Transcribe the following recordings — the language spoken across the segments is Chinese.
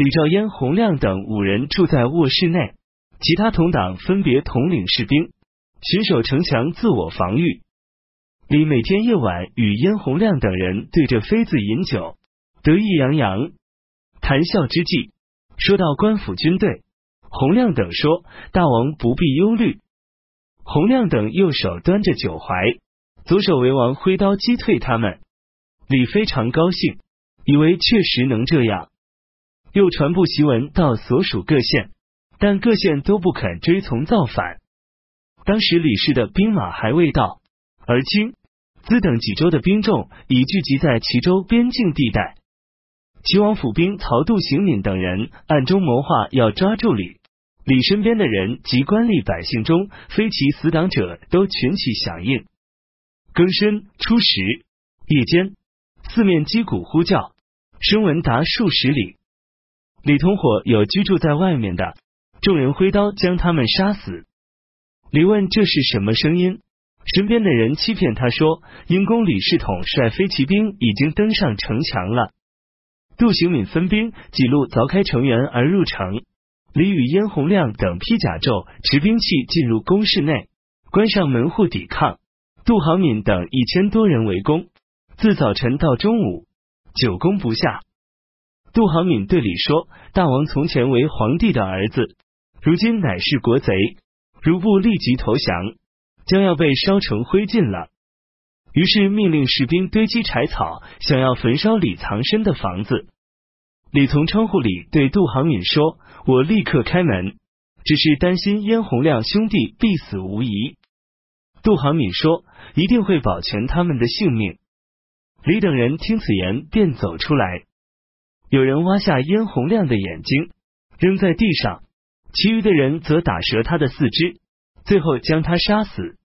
李兆燕、洪亮等五人住在卧室内，其他同党分别统领士兵，巡守城墙，自我防御。李每天夜晚与燕洪亮等人对着妃子饮酒，得意洋洋，谈笑之际，说到官府军队，洪亮等说：“大王不必忧虑。”洪亮等右手端着酒怀，左手为王挥刀击退他们。李非常高兴，以为确实能这样，又传布檄文到所属各县，但各县都不肯追从造反。当时李氏的兵马还未到，而今。兹等几州的兵众已聚集在齐州边境地带，齐王府兵曹杜行敏等人暗中谋划要抓住李。李身边的人及官吏百姓中非其死党者都群起响应。更深初时，夜间四面击鼓呼叫，声闻达数十里。李同伙有居住在外面的，众人挥刀将他们杀死。李问这是什么声音？身边的人欺骗他说，因公李世统率飞骑兵已经登上城墙了。杜行敏分兵几路凿开城垣而入城。李与燕洪亮等披甲胄、持兵器进入宫室内，关上门户抵抗。杜行敏等一千多人围攻，自早晨到中午，久攻不下。杜航敏对李说：“大王从前为皇帝的儿子，如今乃是国贼，如不立即投降。”将要被烧成灰烬了。于是命令士兵堆积柴草，想要焚烧李藏身的房子。李从窗户里对杜航敏说：“我立刻开门，只是担心燕洪亮兄弟必死无疑。”杜航敏说：“一定会保全他们的性命。”李等人听此言，便走出来。有人挖下燕红亮的眼睛，扔在地上；其余的人则打折他的四肢，最后将他杀死。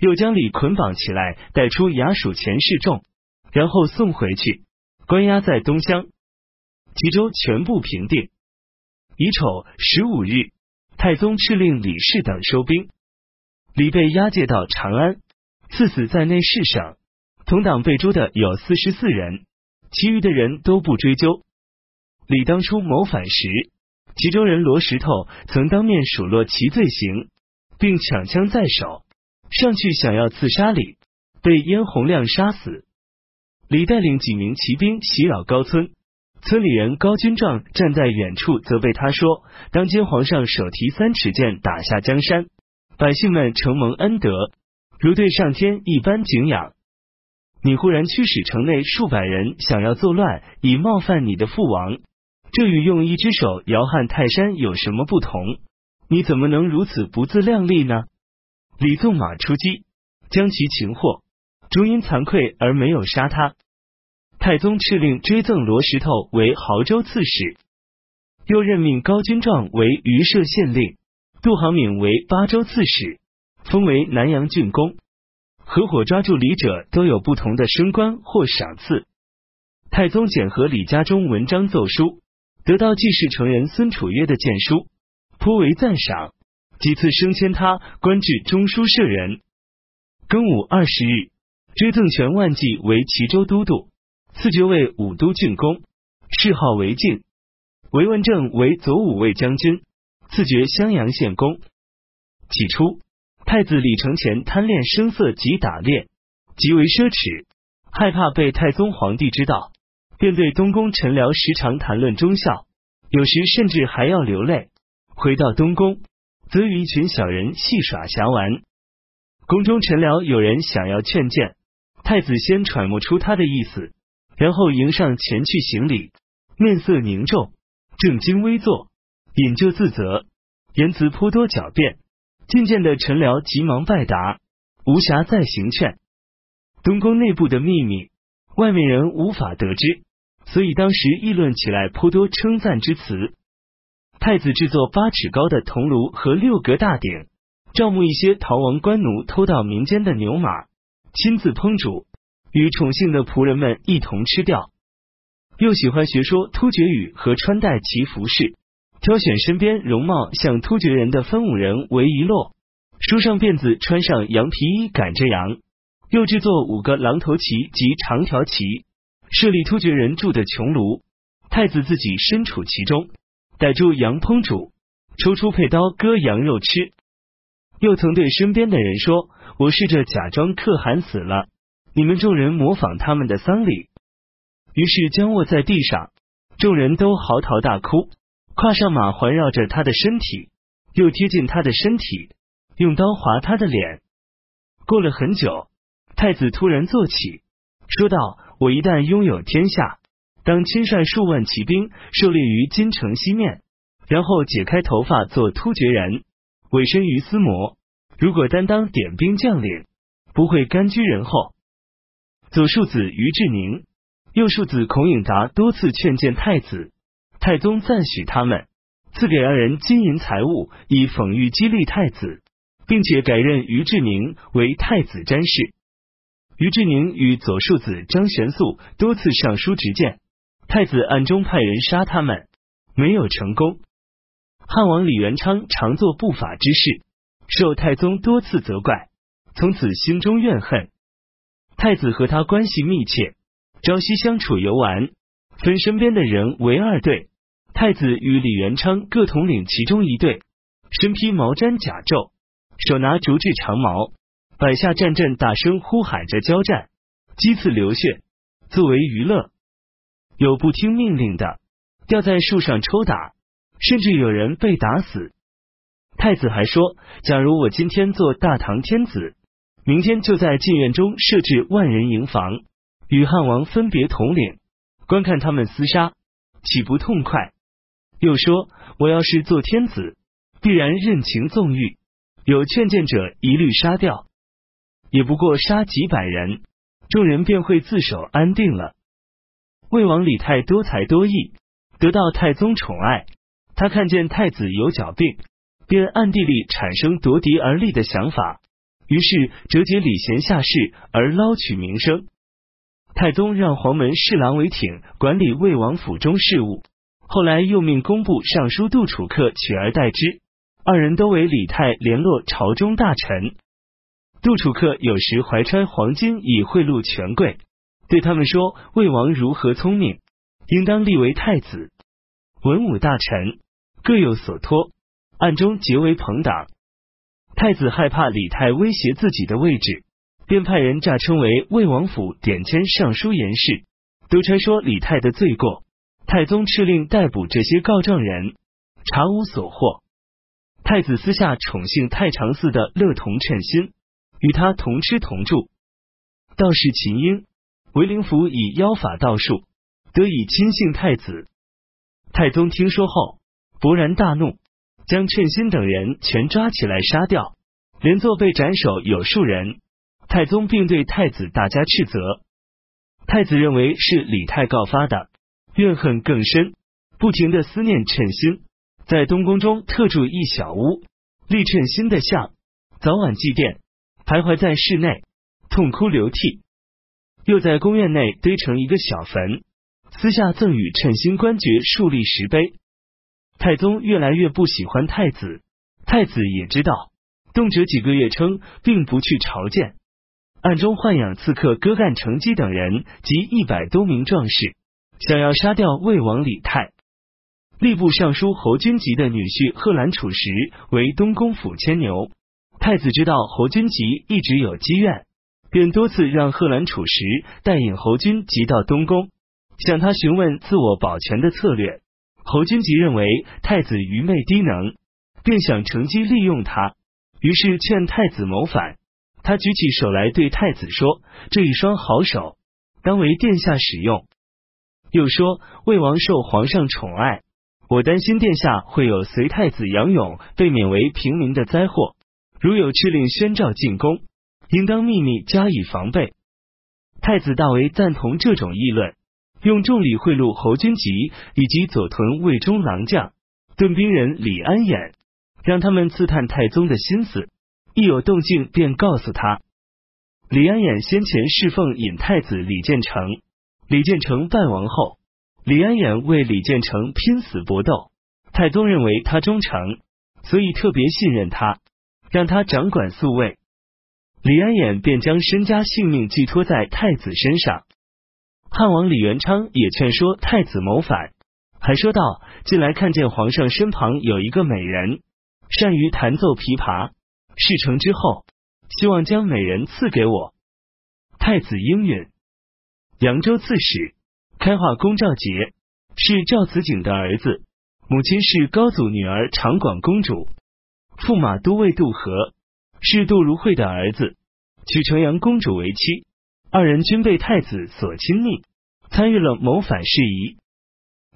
又将李捆绑起来，带出衙署前示众，然后送回去，关押在东乡。吉州全部平定。乙丑十五日，太宗敕令李氏等收兵。李被押解到长安，赐死在内侍省。同党被诛的有四十四人，其余的人都不追究。李当初谋反时，其中人罗石头曾当面数落其罪行，并抢枪在手。上去想要刺杀李，被燕洪亮杀死。李带领几名骑兵袭扰高村，村里人高君壮站在远处责备他说：“当今皇上手提三尺剑打下江山，百姓们承蒙恩德，如对上天一般敬仰。你忽然驱使城内数百人想要作乱，以冒犯你的父王，这与用一只手摇撼泰山有什么不同？你怎么能如此不自量力呢？”李纵马出击，将其擒获，终因惭愧而没有杀他。太宗敕令追赠罗石头为亳州刺史，又任命高君壮为榆社县令，杜航敏为巴州刺史，封为南阳郡公。合伙抓住李者都有不同的升官或赏赐。太宗检核李家中文章奏书，得到记事成人孙楚约的荐书，颇为赞赏。几次升迁他，官至中书舍人。庚午二十日，追赠权万骑为齐州都督，赐爵为武都郡公，谥号为敬。韦文正为左武卫将军，赐爵襄阳县公。起初，太子李承乾贪恋声色及打猎，极为奢侈，害怕被太宗皇帝知道，便对东宫臣僚时常谈论忠孝，有时甚至还要流泪。回到东宫。则与一群小人戏耍侠玩，宫中臣僚有人想要劝谏，太子先揣摩出他的意思，然后迎上前去行礼，面色凝重，正襟危坐，引咎自责，言辞颇多狡辩。觐见的陈辽急忙拜答，无暇再行劝。东宫内部的秘密，外面人无法得知，所以当时议论起来颇多称赞之词。太子制作八尺高的铜炉和六格大鼎，招募一些逃亡官奴偷到民间的牛马，亲自烹煮，与宠幸的仆人们一同吃掉。又喜欢学说突厥语和穿戴其服饰，挑选身边容貌像突厥人的分五人为一摞，梳上辫子，穿上羊皮衣赶着羊。又制作五个狼头旗及长条旗，设立突厥人住的穹庐。太子自己身处其中，逮住羊烹煮，抽出佩刀割羊肉吃。又曾对身边的人说：“我试着假装可汗死了，你们众人模仿他们的丧礼。”于是将卧在地上，众人都嚎啕大哭。跨上马，环绕着他的身体，又贴近他的身体，用刀划他的脸。过了很久，太子突然坐起，说道：“我一旦拥有天下，当亲率数万骑兵狩猎于京城西面，然后解开头发做突厥人，委身于司魔。如果担当点兵将领，不会甘居人后。”左庶子于志宁、右庶子孔颖达多次劝谏太子。太宗赞许他们，赐给二人金银财物，以讽喻激励太子，并且改任于志宁为太子詹事。于志宁与左庶子张玄素多次上书直谏，太子暗中派人杀他们，没有成功。汉王李元昌常做不法之事，受太宗多次责怪，从此心中怨恨。太子和他关系密切，朝夕相处游玩，分身边的人为二队。太子与李元昌各统领其中一队，身披毛毡甲胄，手拿竹制长矛，摆下战阵，大声呼喊着交战，击刺流血，作为娱乐。有不听命令的，吊在树上抽打，甚至有人被打死。太子还说：“假如我今天做大唐天子，明天就在禁院中设置万人营房，与汉王分别统领，观看他们厮杀，岂不痛快？”又说：“我要是做天子，必然任情纵欲，有劝谏者一律杀掉，也不过杀几百人，众人便会自首安定了。”魏王李泰多才多艺，得到太宗宠爱。他看见太子有脚病，便暗地里产生夺嫡而立的想法，于是折节礼贤下士而捞取名声。太宗让黄门侍郎韦挺管理魏王府中事务。后来又命工部尚书杜楚客取而代之，二人都为李泰联络朝中大臣。杜楚客有时怀揣黄金以贿赂权贵，对他们说：“魏王如何聪明，应当立为太子。”文武大臣各有所托，暗中结为朋党。太子害怕李泰威胁自己的位置，便派人诈称为魏王府点签尚书言事，都传说李泰的罪过。太宗敕令逮捕这些告状人，查无所获。太子私下宠幸太常寺的乐童称心，与他同吃同住。道士秦英、韦灵甫以妖法道术，得以亲信太子。太宗听说后，勃然大怒，将称心等人全抓起来杀掉，连坐被斩首有数人。太宗并对太子大加斥责。太子认为是李泰告发的。怨恨更深，不停的思念称心，在东宫中特筑一小屋，立称心的像，早晚祭奠，徘徊在室内，痛哭流涕。又在宫院内堆成一个小坟，私下赠与称心官爵树立石碑。太宗越来越不喜欢太子，太子也知道，动辄几个月称，并不去朝见，暗中豢养刺客割干成基等人及一百多名壮士。想要杀掉魏王李泰，吏部尚书侯君集的女婿贺兰楚时为东宫府牵牛。太子知道侯君集一直有积怨，便多次让贺兰楚时带引侯君集到东宫，向他询问自我保全的策略。侯君集认为太子愚昧低能，便想乘机利用他，于是劝太子谋反。他举起手来对太子说：“这一双好手，当为殿下使用。”又说魏王受皇上宠爱，我担心殿下会有随太子杨勇被免为平民的灾祸。如有敕令宣召进宫，应当秘密加以防备。太子大为赞同这种议论，用重礼贿赂侯君集以及左屯卫中郎将顿兵人李安衍，让他们刺探太宗的心思，一有动静便告诉他。李安衍先前侍奉尹太子李建成。李建成败亡后，李安衍为李建成拼死搏斗。太宗认为他忠诚，所以特别信任他，让他掌管宿卫。李安衍便将身家性命寄托在太子身上。汉王李元昌也劝说太子谋反，还说道：“近来看见皇上身旁有一个美人，善于弹奏琵琶。事成之后，希望将美人赐给我。”太子应允。扬州刺史、开化公赵杰是赵子景的儿子，母亲是高祖女儿长广公主，驸马都尉杜和是杜如晦的儿子，娶成阳公主为妻。二人均被太子所亲昵，参与了谋反事宜。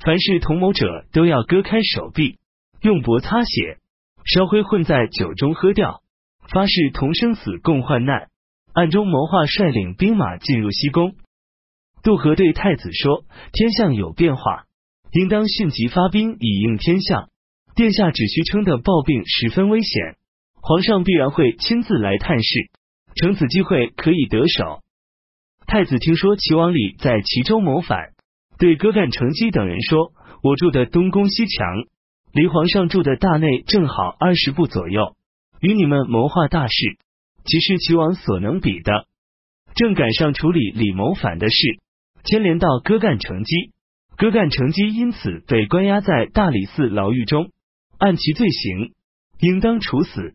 凡是同谋者，都要割开手臂，用帛擦血，烧灰混在酒中喝掉，发誓同生死共患难，暗中谋划率领兵马进入西宫。杜和对太子说：“天象有变化，应当迅即发兵以应天象。殿下只需称的暴病十分危险，皇上必然会亲自来探视，乘此机会可以得手。”太子听说齐王李在齐州谋反。对戈干、成基等人说：“我住的东宫西墙，离皇上住的大内正好二十步左右，与你们谋划大事，岂是齐王所能比的？正赶上处理李谋反的事，牵连到割干、成基，戈干、成基因此被关押在大理寺牢狱中，按其罪行，应当处死。”